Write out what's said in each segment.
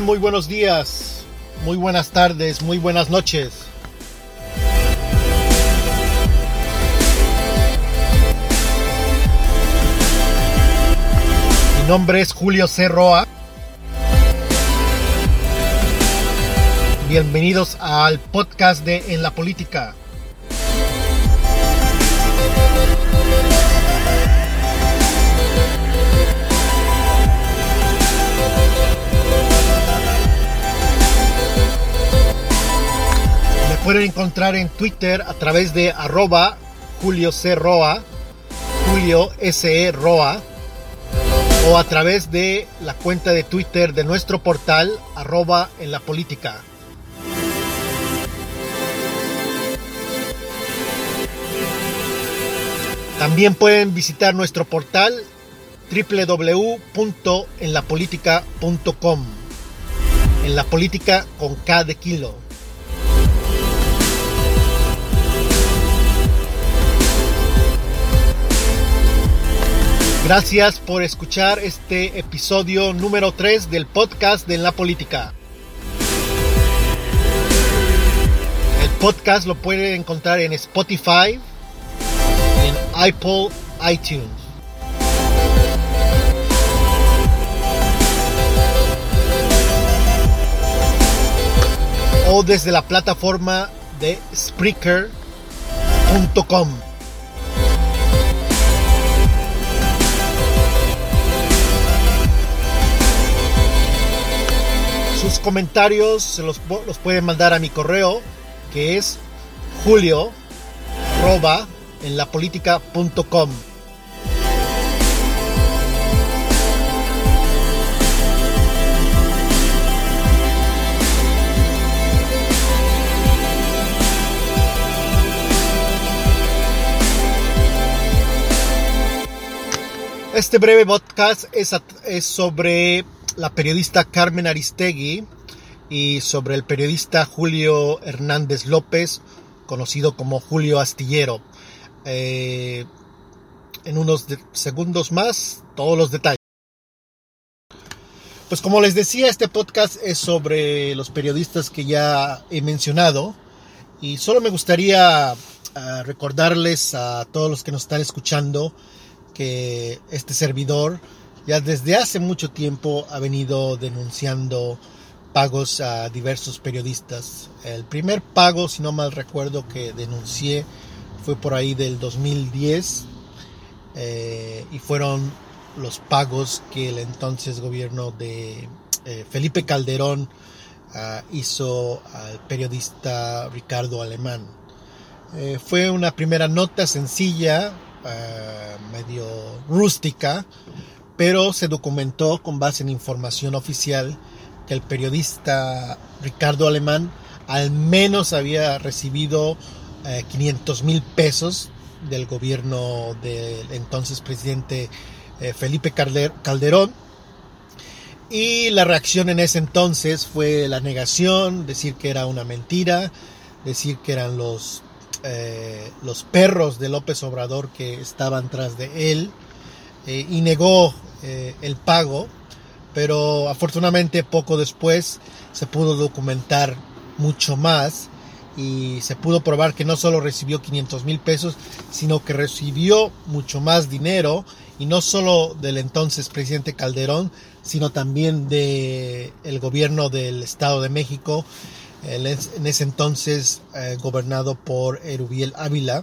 Muy buenos días, muy buenas tardes, muy buenas noches. Mi nombre es Julio C. Roa. Bienvenidos al podcast de En la Política. Pueden encontrar en Twitter a través de arroba Julio C. Roa, Julio S. E. Roa, o a través de la cuenta de Twitter de nuestro portal arroba en la política. También pueden visitar nuestro portal www.enlapolitica.com. En la política con K de kilo. Gracias por escuchar este episodio número 3 del podcast de En la política. El podcast lo pueden encontrar en Spotify, en Apple iTunes. O desde la plataforma de Spreaker.com. Sus comentarios se los, los pueden mandar a mi correo que es julio arroba en lapolitica.com. Este breve podcast es sobre la periodista Carmen Aristegui y sobre el periodista Julio Hernández López, conocido como Julio Astillero. Eh, en unos segundos más, todos los detalles. Pues como les decía, este podcast es sobre los periodistas que ya he mencionado y solo me gustaría uh, recordarles a todos los que nos están escuchando que este servidor ya desde hace mucho tiempo ha venido denunciando pagos a diversos periodistas. El primer pago, si no mal recuerdo, que denuncié fue por ahí del 2010 eh, y fueron los pagos que el entonces gobierno de eh, Felipe Calderón uh, hizo al periodista Ricardo Alemán. Eh, fue una primera nota sencilla, uh, medio rústica, pero se documentó con base en información oficial que el periodista Ricardo Alemán al menos había recibido eh, 500 mil pesos del gobierno del entonces presidente eh, Felipe Calderón. Y la reacción en ese entonces fue la negación, decir que era una mentira, decir que eran los, eh, los perros de López Obrador que estaban tras de él, eh, y negó eh, el pago, pero afortunadamente poco después se pudo documentar mucho más y se pudo probar que no solo recibió 500 mil pesos, sino que recibió mucho más dinero y no solo del entonces presidente Calderón, sino también del el gobierno del Estado de México, en ese entonces eh, gobernado por Erubiel Ávila,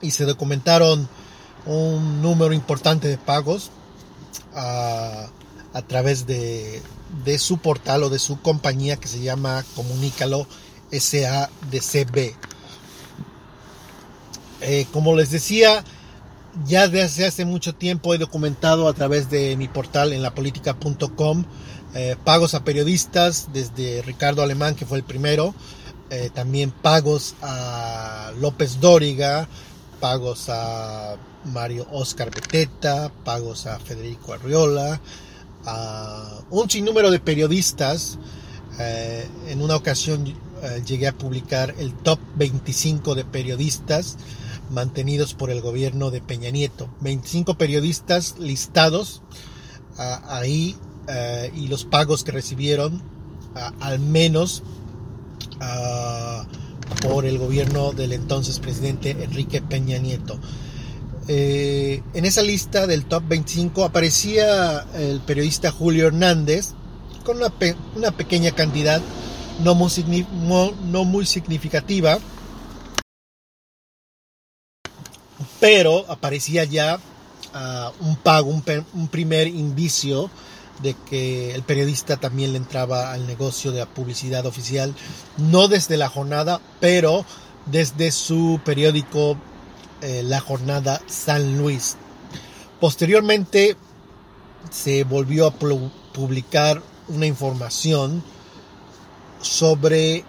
y se documentaron un número importante de pagos a, través de, su portal o de su compañía que se llama Comunícalo SADCB. Eh, como les decía, ya desde hace mucho tiempo he documentado a través de mi portal en lapolitica.com eh, pagos a periodistas, desde Ricardo Alemán, que fue el primero, eh, también pagos a López Dóriga, pagos a Mario Oscar Beteta, pagos a Federico Arriola, a un sinnúmero de periodistas. Eh, en una ocasión eh, llegué a publicar el top 25 de periodistas mantenidos por el gobierno de Peña Nieto. 25 periodistas listados. ahí eh, y los pagos que recibieron, al menos por el gobierno del entonces presidente Enrique Peña Nieto. Eh, en esa lista del top 25 aparecía el periodista Julio Hernández con una, una pequeña cantidad no muy, no muy significativa, pero aparecía ya ah, un pago, un, primer indicio de que el periodista también le entraba al negocio de la publicidad oficial, no desde la jornada, pero desde su periódico eh, La Jornada San Luis. Posteriormente se volvió a publicar una información sobre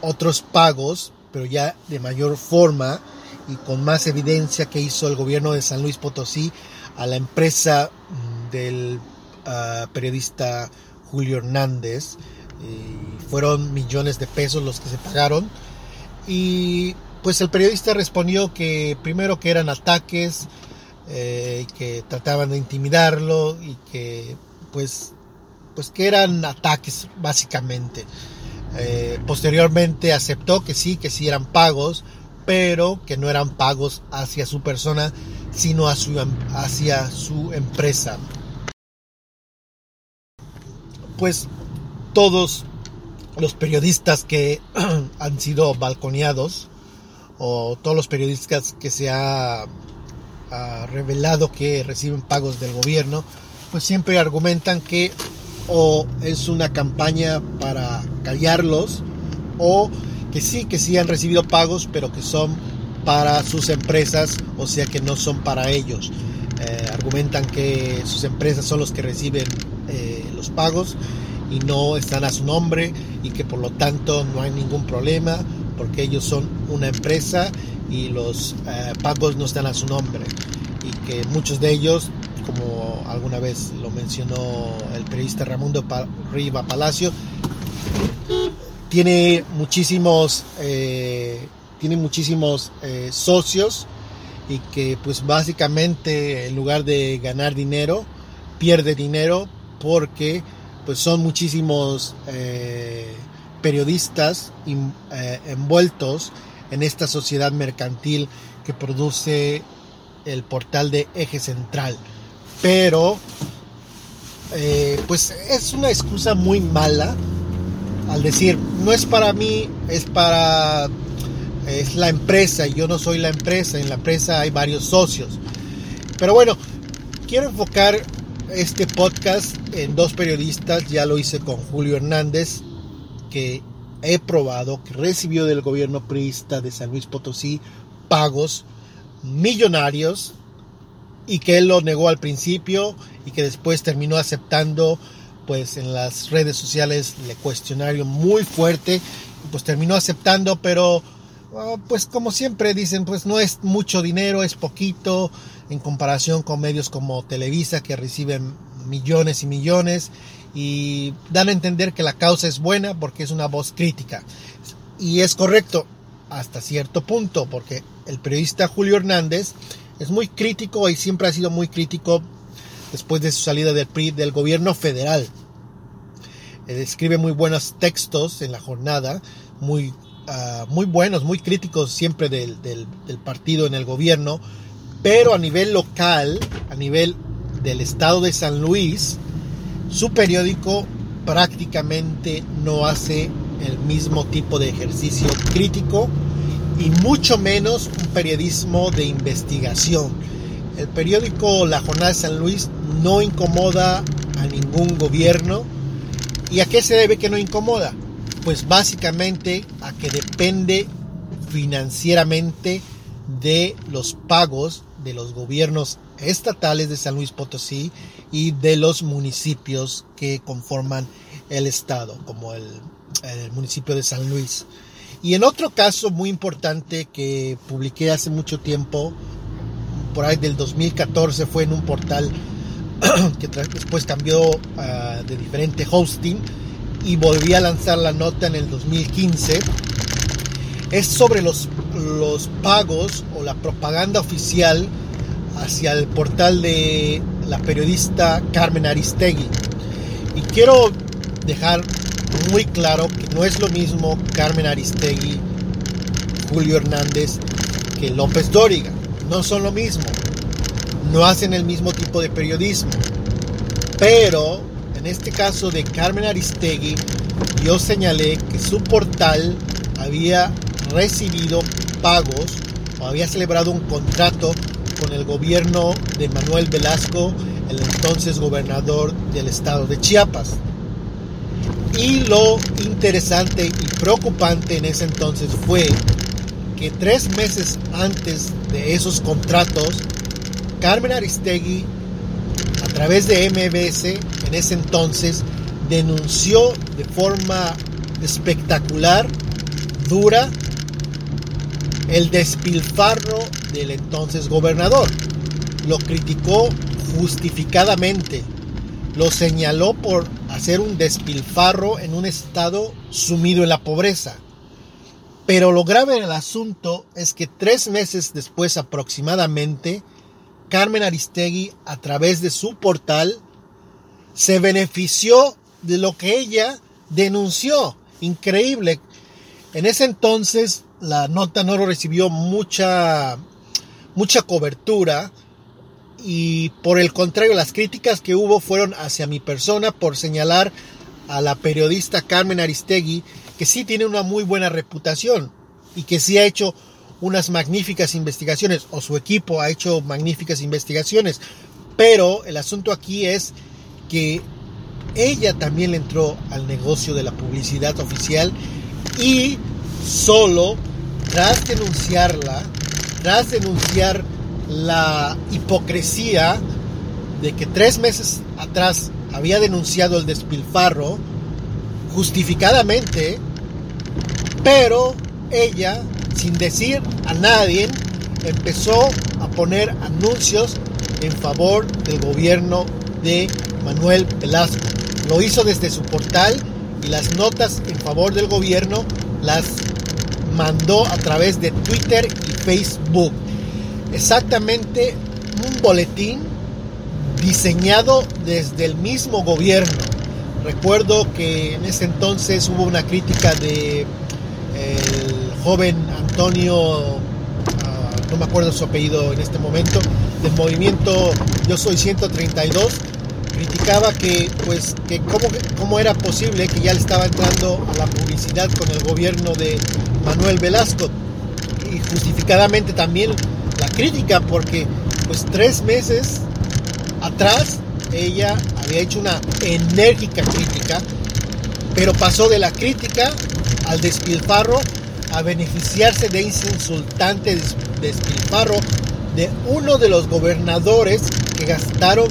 otros pagos, pero ya de mayor forma y con más evidencia que hizo el gobierno de San Luis Potosí a la empresa mm, del periodista Julio Hernández. fueron millones de pesos los que se pagaron. Y pues el periodista respondió que primero que eran ataques, eh, que trataban de intimidarlo y que pues, pues que eran ataques básicamente. Eh, posteriormente aceptó que sí, que sí eran pagos, pero que no eran pagos hacia su persona, sino hacia su empresa. Pues todos los periodistas que han sido balconeados, o todos los periodistas que se ha, revelado que reciben pagos del gobierno, pues siempre argumentan que o es una campaña para callarlos o que sí, que sí han recibido pagos, pero que son para sus empresas, o sea que no son para ellos. Eh, argumentan que sus empresas son los que reciben pagos y no están a su nombre y que por lo tanto no hay ningún problema porque ellos son una empresa y los eh, pagos no están a su nombre. Y que muchos de ellos como alguna vez lo mencionó el periodista Ramundo Riva Palacio, tiene muchísimos, eh, tiene muchísimos eh, socios y que pues básicamente en lugar de ganar dinero, pierde dinero porque pues son muchísimos eh, periodistas envueltos en esta sociedad mercantil que produce el portal de Eje Central. Pero eh, pues es una excusa muy mala al decir no es para mí es para es la empresa yo no soy la empresa en la empresa hay varios socios pero bueno quiero enfocar este podcast en dos periodistas ya lo hice con Julio Hernández que he probado que recibió del gobierno priista de San Luis Potosí pagos millonarios y que él lo negó al principio y que después terminó aceptando pues en las redes sociales le cuestionario muy fuerte pues terminó aceptando pero ah, pues como siempre dicen pues no es mucho dinero es poquito en comparación con medios como Televisa que reciben millones y millones y dan a entender que la causa es buena porque es una voz crítica y es correcto hasta cierto punto porque el periodista Julio Hernández es muy crítico y siempre ha sido muy crítico después de su salida del PRI del gobierno federal. Eh, escribe muy buenos textos en la jornada, muy, ah, muy buenos, muy críticos siempre del, del, partido en el gobierno, pero a nivel local, a nivel del estado de San Luis, su periódico prácticamente no hace el mismo tipo de ejercicio crítico y mucho menos un periodismo de investigación. El periódico La Jornada de San Luis no incomoda a ningún gobierno. ¿Y a qué se debe que no incomoda? Pues básicamente a que depende financieramente de los pagos de los gobiernos estatales de San Luis Potosí y de los municipios que conforman el estado, como el, municipio de San Luis. Y en otro caso muy importante que publiqué hace mucho tiempo, por ahí del 2014, fue en un portal que después cambió ah, de diferente hosting y volví a lanzar la nota en el 2015. Es sobre los, los pagos o la propaganda oficial hacia el portal de la periodista Carmen Aristegui. Y quiero dejar muy claro que no es lo mismo Carmen Aristegui, Julio Hernández que López Dóriga. No son lo mismo. No hacen el mismo tipo de periodismo. Pero en este caso de Carmen Aristegui, yo señalé que su portal había recibido pagos o había celebrado un contrato con el gobierno de Manuel Velasco, el entonces gobernador del estado de Chiapas. Y lo interesante y preocupante en ese entonces fue que tres meses antes de esos contratos, Carmen Aristegui, a través de MBS, en ese entonces, denunció de forma espectacular, dura, el despilfarro del entonces gobernador. Lo criticó justificadamente. Lo señaló por hacer un despilfarro en un estado sumido en la pobreza. Pero lo grave del asunto es que tres meses después aproximadamente, Carmen Aristegui, a través de su portal, se benefició de lo que ella denunció. Increíble. En ese entonces la nota no recibió mucha, mucha cobertura y por el contrario las críticas que hubo fueron hacia mi persona por señalar a la periodista Carmen Aristegui que sí tiene una muy buena reputación y que sí ha hecho unas magníficas investigaciones o su equipo ha hecho magníficas investigaciones. Pero el asunto aquí es que ella también le entró al negocio de la publicidad oficial y solo tras denunciarla, tras denunciar la hipocresía de que tres meses atrás había denunciado el despilfarro, justificadamente, pero ella, sin decir a nadie, empezó a poner anuncios en favor del gobierno de Manuel Velasco. Lo hizo desde su portal y las notas en favor del gobierno las mandó a través de Twitter y Facebook. Exactamente un boletín diseñado desde el mismo gobierno. Recuerdo que en ese entonces hubo una crítica de el joven Antonio, ah, no me acuerdo su apellido en este momento, del movimiento Yo Soy 132, criticaba que pues que cómo, cómo era posible que ya le estaba entrando a la publicidad con el gobierno de Manuel Velasco. Y justificadamente también la crítica porque pues tres meses atrás ella había hecho una enérgica crítica pero pasó de la crítica al despilfarro a beneficiarse de ese insultante despilfarro de uno de los gobernadores que gastaron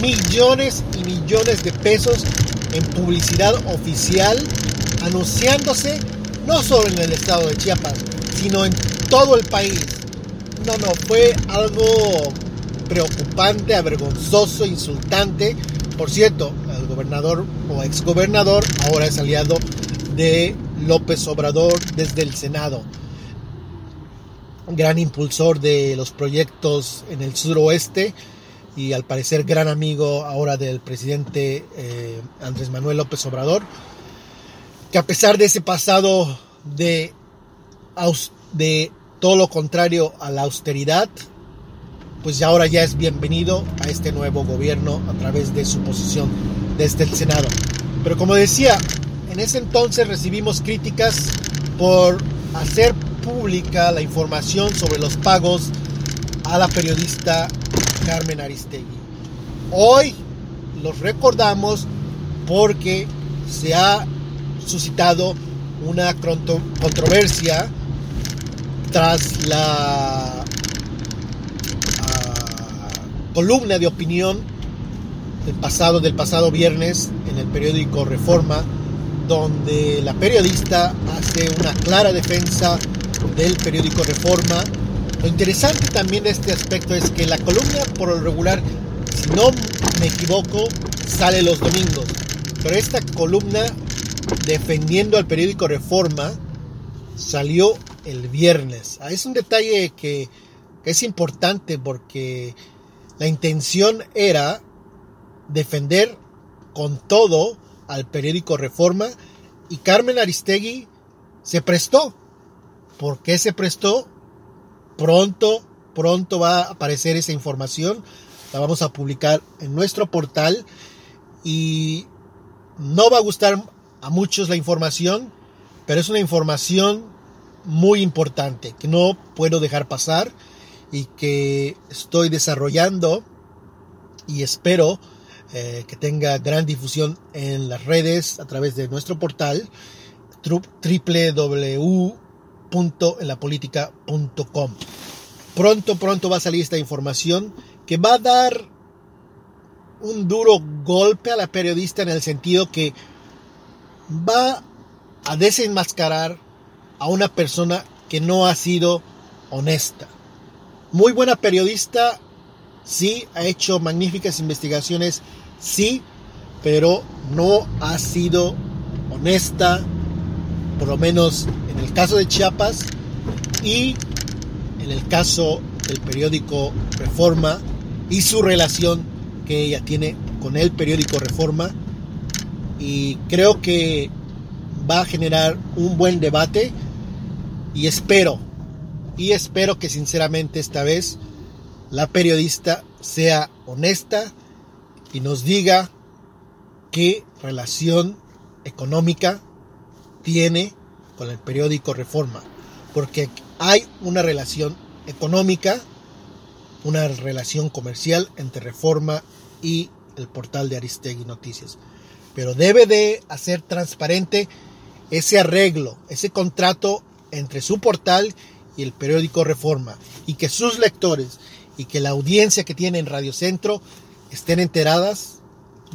millones y millones de pesos en publicidad oficial anunciándose no solo en el estado de Chiapas, sino en todo el país. No, no, fue algo preocupante, avergonzoso, insultante. Por cierto, el gobernador o exgobernador ahora es aliado de López Obrador desde el Senado. Gran impulsor de los proyectos en el suroeste y al parecer gran amigo ahora del presidente eh, Andrés Manuel López Obrador que a pesar de ese pasado de, de todo lo contrario a la austeridad, pues ya ahora ya es bienvenido a este nuevo gobierno a través de su posición desde el Senado. Pero como decía, en ese entonces recibimos críticas por hacer pública la información sobre los pagos a la periodista Carmen Aristegui. Hoy los recordamos porque se ha suscitado una controversia tras la ah, columna de opinión del pasado, del pasado viernes en el periódico Reforma, donde la periodista hace una clara defensa del periódico Reforma. Lo interesante también de este aspecto es que la columna por lo regular, si no me equivoco, sale los domingos. Pero esta columna defendiendo al periódico Reforma salió el viernes. Ah, es un detalle que, es importante porque la intención era defender con todo al periódico Reforma y Carmen Aristegui se prestó. ¿Por qué se prestó? Pronto, pronto va a aparecer esa información. La vamos a publicar en nuestro portal y no va a gustar a muchos la información, pero es una información muy importante que no puedo dejar pasar y que estoy desarrollando y espero eh, que tenga gran difusión en las redes a través de nuestro portal www.enlapolitica.com. Pronto, pronto va a salir esta información que va a dar un duro golpe a la periodista en el sentido que va a desenmascarar a una persona que no ha sido honesta. Muy buena periodista, sí, ha hecho magníficas investigaciones, sí, pero no ha sido honesta, por lo menos en el caso de Chiapas y en el caso del periódico Reforma y su relación que ella tiene con el periódico Reforma. Y creo que va a generar un buen debate y espero, y espero que sinceramente esta vez la periodista sea honesta y nos diga qué relación económica tiene con el periódico Reforma, porque hay una relación económica, una relación comercial entre Reforma y el portal de Aristegui Noticias. Pero debe de hacer transparente ese arreglo, ese contrato entre su portal y el periódico Reforma y que sus lectores y que la audiencia que tiene en Radio Centro estén enteradas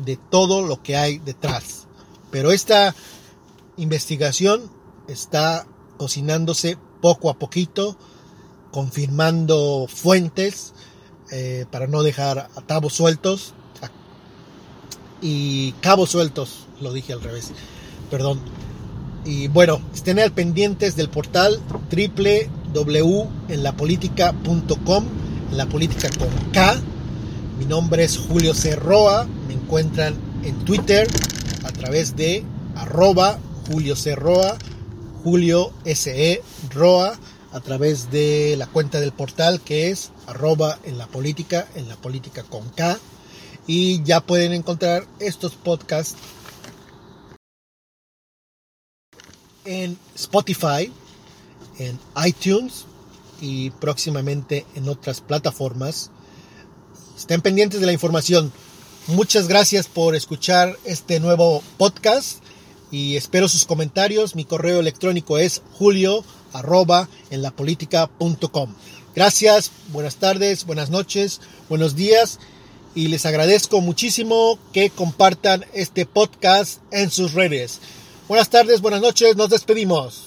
de todo lo que hay detrás. Pero esta investigación está cocinándose poco a poquito, confirmando fuentes eh, para no dejar a cabos sueltos y cabos sueltos, lo dije al revés, perdón. Y bueno, estén al pendientes del portal www.enlapolitica.com, en la política con K. Mi nombre es Julio Cerroa, me encuentran en Twitter a través de arroba Julio Cerroa, Julio SE Roa, a través de la cuenta del portal que es arroba en la política, en la política con K. Y ya pueden encontrar estos podcasts en Spotify, en iTunes y próximamente en otras plataformas. Estén pendientes de la información. Muchas gracias por escuchar este nuevo podcast y espero sus comentarios. Mi correo electrónico es julio en la Gracias, buenas tardes, buenas noches, buenos días y les agradezco muchísimo que compartan este podcast en sus redes. Buenas tardes, buenas noches, nos despedimos.